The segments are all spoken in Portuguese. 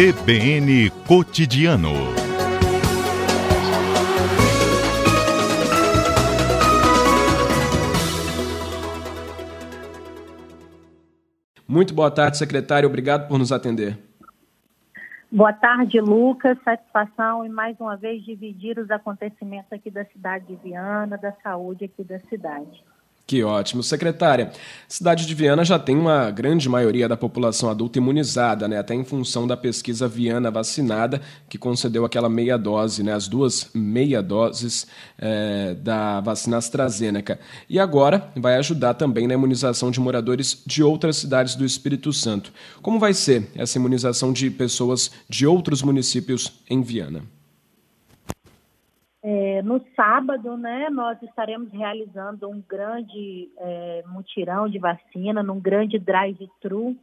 CBN Cotidiano. Muito boa tarde, secretário. Obrigado por nos atender. Boa tarde, Lucas. Satisfação em mais uma vez dividir os acontecimentos aqui da cidade de Viana, da saúde aqui da cidade. Que ótimo. Secretária, cidade de Viana já tem uma grande maioria da população adulta imunizada, né? até em função da pesquisa Viana Vacinada, que concedeu aquela meia dose, né? as duas meia doses é, da vacina AstraZeneca. E agora vai ajudar também na imunização de moradores de outras cidades do Espírito Santo. Como vai ser essa imunização de pessoas de outros municípios em Viana? É, no sábado, né, nós estaremos realizando um grande é, mutirão de vacina, num grande drive-thru,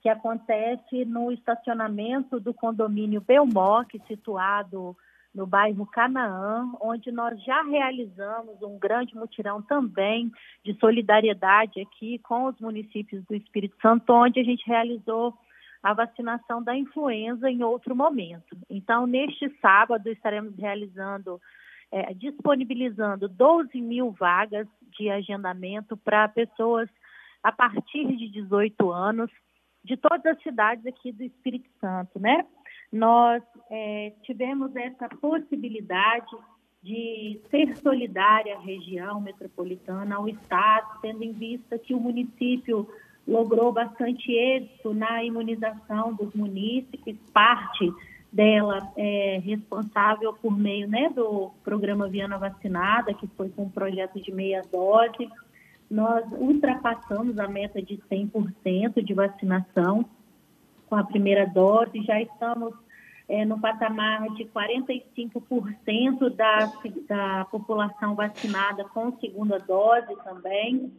que acontece no estacionamento do condomínio Belmoc, situado no bairro Canaã, onde nós já realizamos um grande mutirão também de solidariedade aqui com os municípios do Espírito Santo, onde a gente realizou a vacinação da influenza em outro momento. Então, neste sábado, estaremos realizando, é, disponibilizando 12 mil vagas de agendamento para pessoas a partir de 18 anos, de todas as cidades aqui do Espírito Santo, né? Nós é, tivemos essa possibilidade de ser solidária à região metropolitana, ao Estado, tendo em vista que o município logrou bastante êxito na imunização dos munícipes, parte dela é responsável por meio né, do programa Viana Vacinada, que foi com um projeto de meia dose. Nós ultrapassamos a meta de 100% de vacinação com a primeira dose, já estamos é, no patamar de 45% da, da população vacinada com segunda dose também.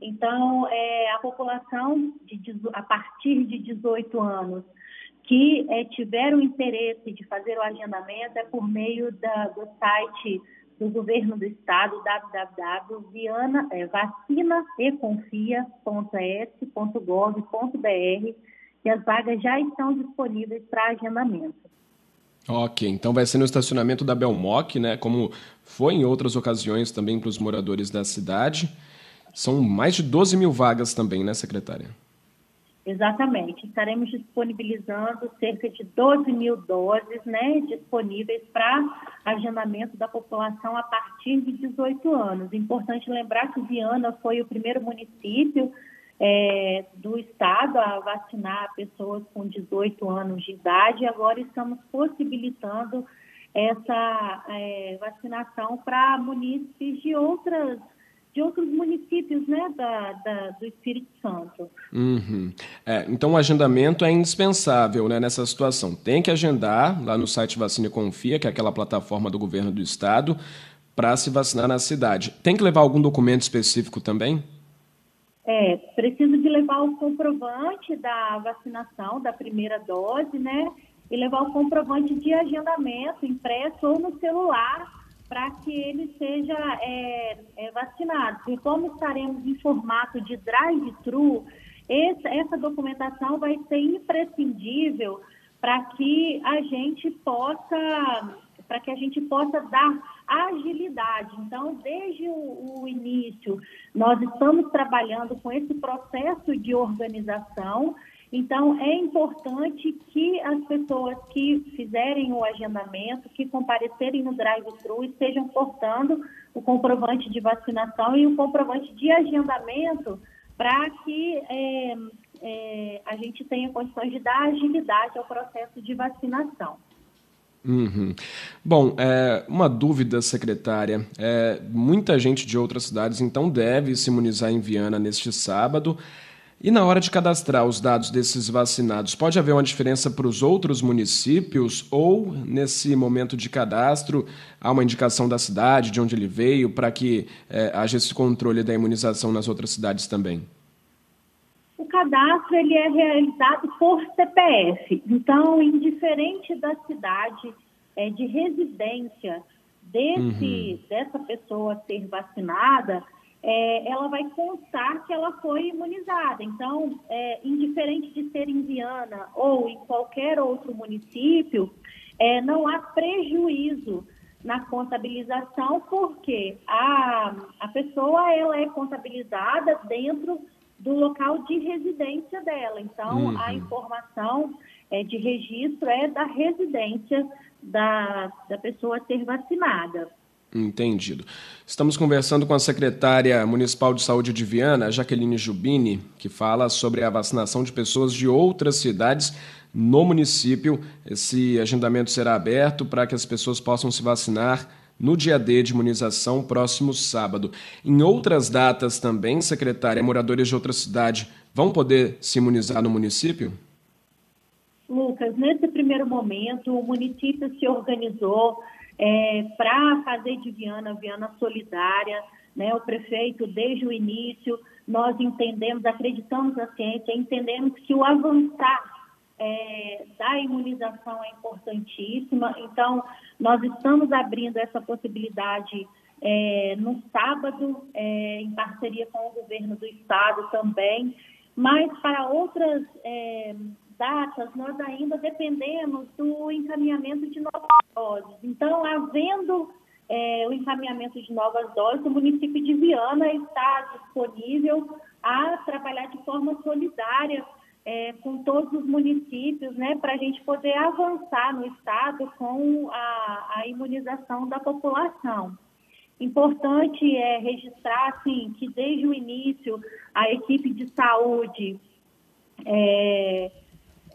Então, é, a população de, a partir de 18 anos que é, tiver o interesse de fazer o agendamento é por meio da, do site do governo do estado, www.vianaeconfia.es.gov.br e as vagas já estão disponíveis para agendamento. Ok, então vai ser no estacionamento da Belmoc, né? Como foi em outras ocasiões também para os moradores da cidade. São mais de 12 mil vagas também, né, secretária? Exatamente. Estaremos disponibilizando cerca de 12 mil doses né, disponíveis para agendamento da população a partir de 18 anos. Importante lembrar que Viana foi o primeiro município é, do estado a vacinar pessoas com 18 anos de idade. Agora estamos possibilitando essa é, vacinação para munícipes de outras de outros municípios né, da, da do Espírito Santo. Uhum. É, então, o agendamento é indispensável né, nessa situação. Tem que agendar lá no site Vacina Confia, que é aquela plataforma do governo do estado, para se vacinar na cidade. Tem que levar algum documento específico também? É, preciso de levar o comprovante da vacinação, da primeira dose, né? E levar o comprovante de agendamento impresso ou no celular para que ele seja é, é, vacinado. E como estaremos em formato de drive-thru, essa documentação vai ser imprescindível para que a gente possa para que a gente possa dar agilidade. Então, desde o, o, início, nós estamos trabalhando com esse processo de organização então, é importante que as pessoas que fizerem o agendamento, que comparecerem no drive-thru, estejam portando o comprovante de vacinação e o comprovante de agendamento para que é, é, a gente tenha condições de dar agilidade ao processo de vacinação. Uhum. Bom, é, uma dúvida, secretária. É, muita gente de outras cidades então deve se imunizar em Viana neste sábado. E na hora de cadastrar os dados desses vacinados, pode haver uma diferença para os outros municípios ou nesse momento de cadastro há uma indicação da cidade, de onde ele veio, para que é, haja esse controle da imunização nas outras cidades também? O cadastro ele é realizado por CPF. Então, indiferente da cidade é, de residência desse, uhum. dessa pessoa ser vacinada, é, ela vai constar que ela foi imunizada. Então, é, indiferente de ser em Viana ou em qualquer outro município, é, não há prejuízo na contabilização, porque a, a pessoa ela é contabilizada dentro do local de residência dela. Então, uhum. a informação é, de registro é da residência da, da pessoa ser vacinada. Entendido. Estamos conversando com a secretária municipal de saúde de Viana, Jaqueline Jubini, que fala sobre a vacinação de pessoas de outras cidades no município. Esse agendamento será aberto para que as pessoas possam se vacinar no dia D de imunização, próximo sábado. Em outras datas também, secretária, moradores de outra cidade vão poder se imunizar no município? Lucas, nesse primeiro momento, o município se organizou é, para fazer de Viana Viana solidária. Né? O prefeito, desde o início, nós entendemos, acreditamos na ciência, entendemos que o avançar é, da imunização é importantíssima. Então, nós estamos abrindo essa possibilidade é, no sábado, é, em parceria com o governo do estado também, mas para outras é, datas, nós ainda dependemos do encaminhamento de novas doses. Então, havendo é, o encaminhamento de novas doses, o município de Viana está disponível a trabalhar de forma solidária é, com todos os municípios, né, para a gente poder avançar no estado com a, a, imunização da população. Importante é registrar, assim, que desde o início a equipe de saúde é,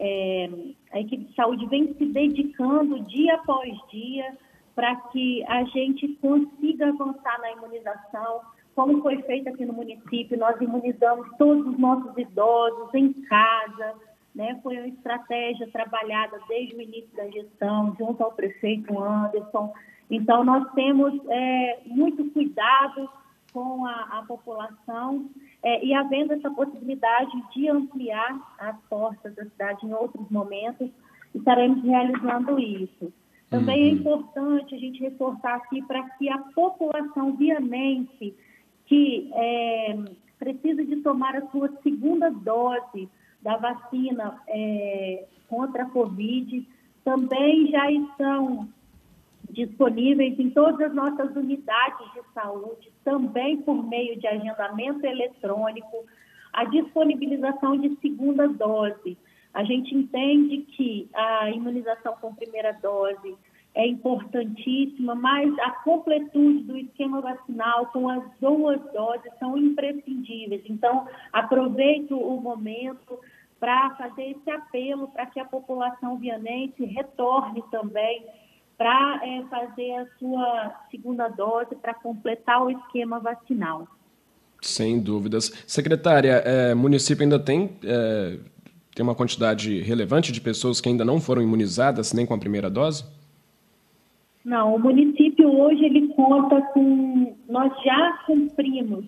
é, a equipe de saúde vem se dedicando dia após dia para que a gente consiga avançar na imunização. Como foi feito aqui no município, nós imunizamos todos os nossos idosos em casa, né? Foi uma estratégia trabalhada desde o início da gestão, junto ao prefeito Anderson. Então, nós temos é, muito cuidado com a, a população é, e havendo essa possibilidade de ampliar as portas da cidade em outros momentos, estaremos realizando isso. Também é uhum. importante a gente reforçar aqui para que a população vianense que é, precisa de tomar a sua segunda dose da vacina é, contra a Covid também já estão disponíveis em todas as nossas unidades de saúde, também por meio de agendamento eletrônico, a disponibilização de segunda dose. A gente entende que a imunização com primeira dose é importantíssima, mas a completude do esquema vacinal com as duas doses são imprescindíveis. Então, aproveito o momento para fazer esse apelo para que a população vianense retorne também para é, fazer a sua segunda dose, para completar o esquema vacinal. Sem dúvidas. Secretária, é, município ainda tem, é, tem uma quantidade relevante de pessoas que ainda não foram imunizadas nem com a primeira dose? Não, o município hoje ele conta com. Nós já cumprimos,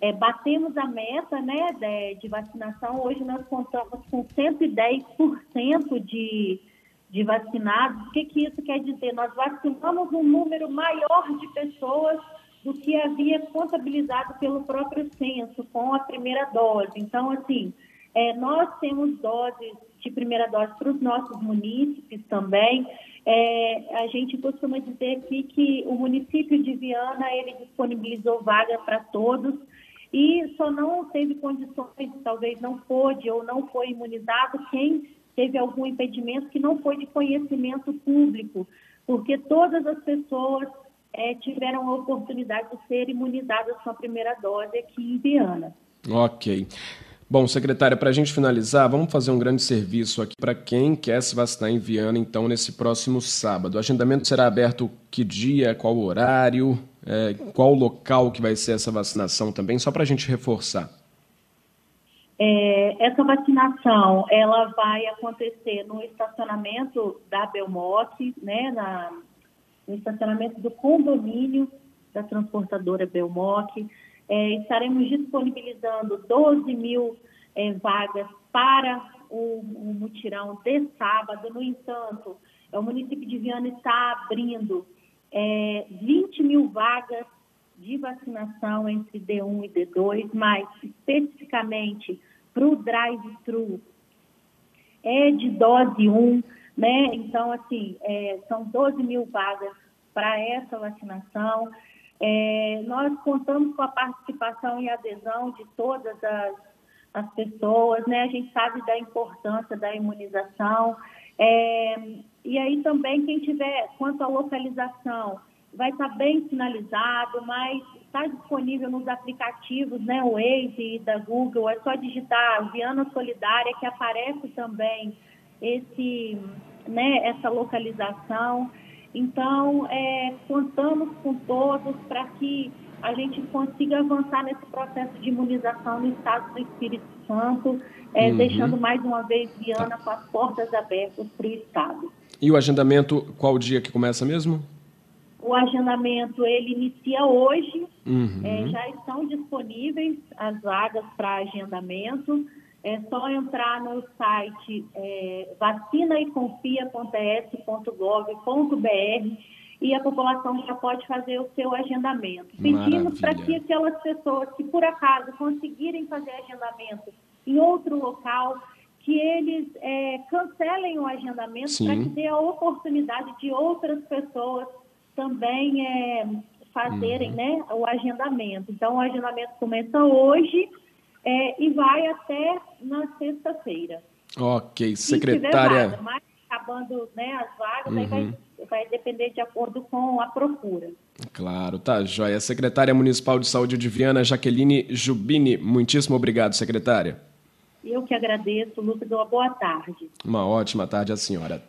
é, batemos a meta né, de, de vacinação. Hoje nós contamos com 110% de de vacinados. O que, que isso quer dizer? Nós vacinamos um número maior de pessoas do que havia contabilizado pelo próprio censo com a primeira dose. Então, assim, é, nós temos doses de primeira dose para os nossos munícipes também. É, a gente costuma dizer aqui que o município de Viana ele disponibilizou vaga para todos e só não teve condições, talvez não pôde ou não foi imunizado quem teve algum impedimento que não foi de conhecimento público, porque todas as pessoas é, tiveram a oportunidade de ser imunizadas com a primeira dose aqui em Viana. Ok. Bom, secretária, para a gente finalizar, vamos fazer um grande serviço aqui para quem quer se vacinar em Viana, então, nesse próximo sábado. O agendamento será aberto que dia, qual horário, é, qual local que vai ser essa vacinação também, só para a gente reforçar. É, essa vacinação ela vai acontecer no estacionamento da Belmoc, né, na, no estacionamento do condomínio da transportadora Belmoc. É, estaremos disponibilizando 12 mil é, vagas para o, o, mutirão de sábado. No entanto, o município de Viana está abrindo 20 é, mil vagas de vacinação entre D1 e D2, mas especificamente para o drive-thru é de dose 1, né? Então, assim, é, são 12 mil vagas para essa vacinação. É, nós contamos com a participação e adesão de todas as, as pessoas, né? A gente sabe da importância da imunização. É, e aí também quem tiver, quanto à localização, vai estar bem sinalizado, mas está disponível nos aplicativos, né, o Waze da Google, é só digitar Viana Solidária que aparece também esse, né, essa localização. Então, é, contamos com todos para que a gente consiga avançar nesse processo de imunização no estado do Espírito Santo, é, uhum. deixando mais uma vez Viana com as portas abertas para o estado. E o agendamento, qual dia que começa mesmo? O agendamento ele inicia hoje, uhum. é, já estão disponíveis as vagas para agendamento. É só entrar no site é, e a população já pode fazer o seu agendamento. Pedimos para que aquelas pessoas que por acaso conseguirem fazer agendamento em outro local, que eles é, cancelem o agendamento para que dê a oportunidade de outras pessoas também é, fazerem uhum. né, o agendamento. Então, o agendamento começa hoje é, e vai até na sexta-feira. Ok, secretária. Vaga, mas acabando né, as vagas, uhum. aí vai, uhum. vai depender de acordo com a procura. Claro, tá, joia. Secretária Municipal de Saúde de Viana, Jaqueline Jubini, muitíssimo obrigado, secretária. Eu que agradeço, Lucas, uma boa tarde. Uma ótima tarde à senhora.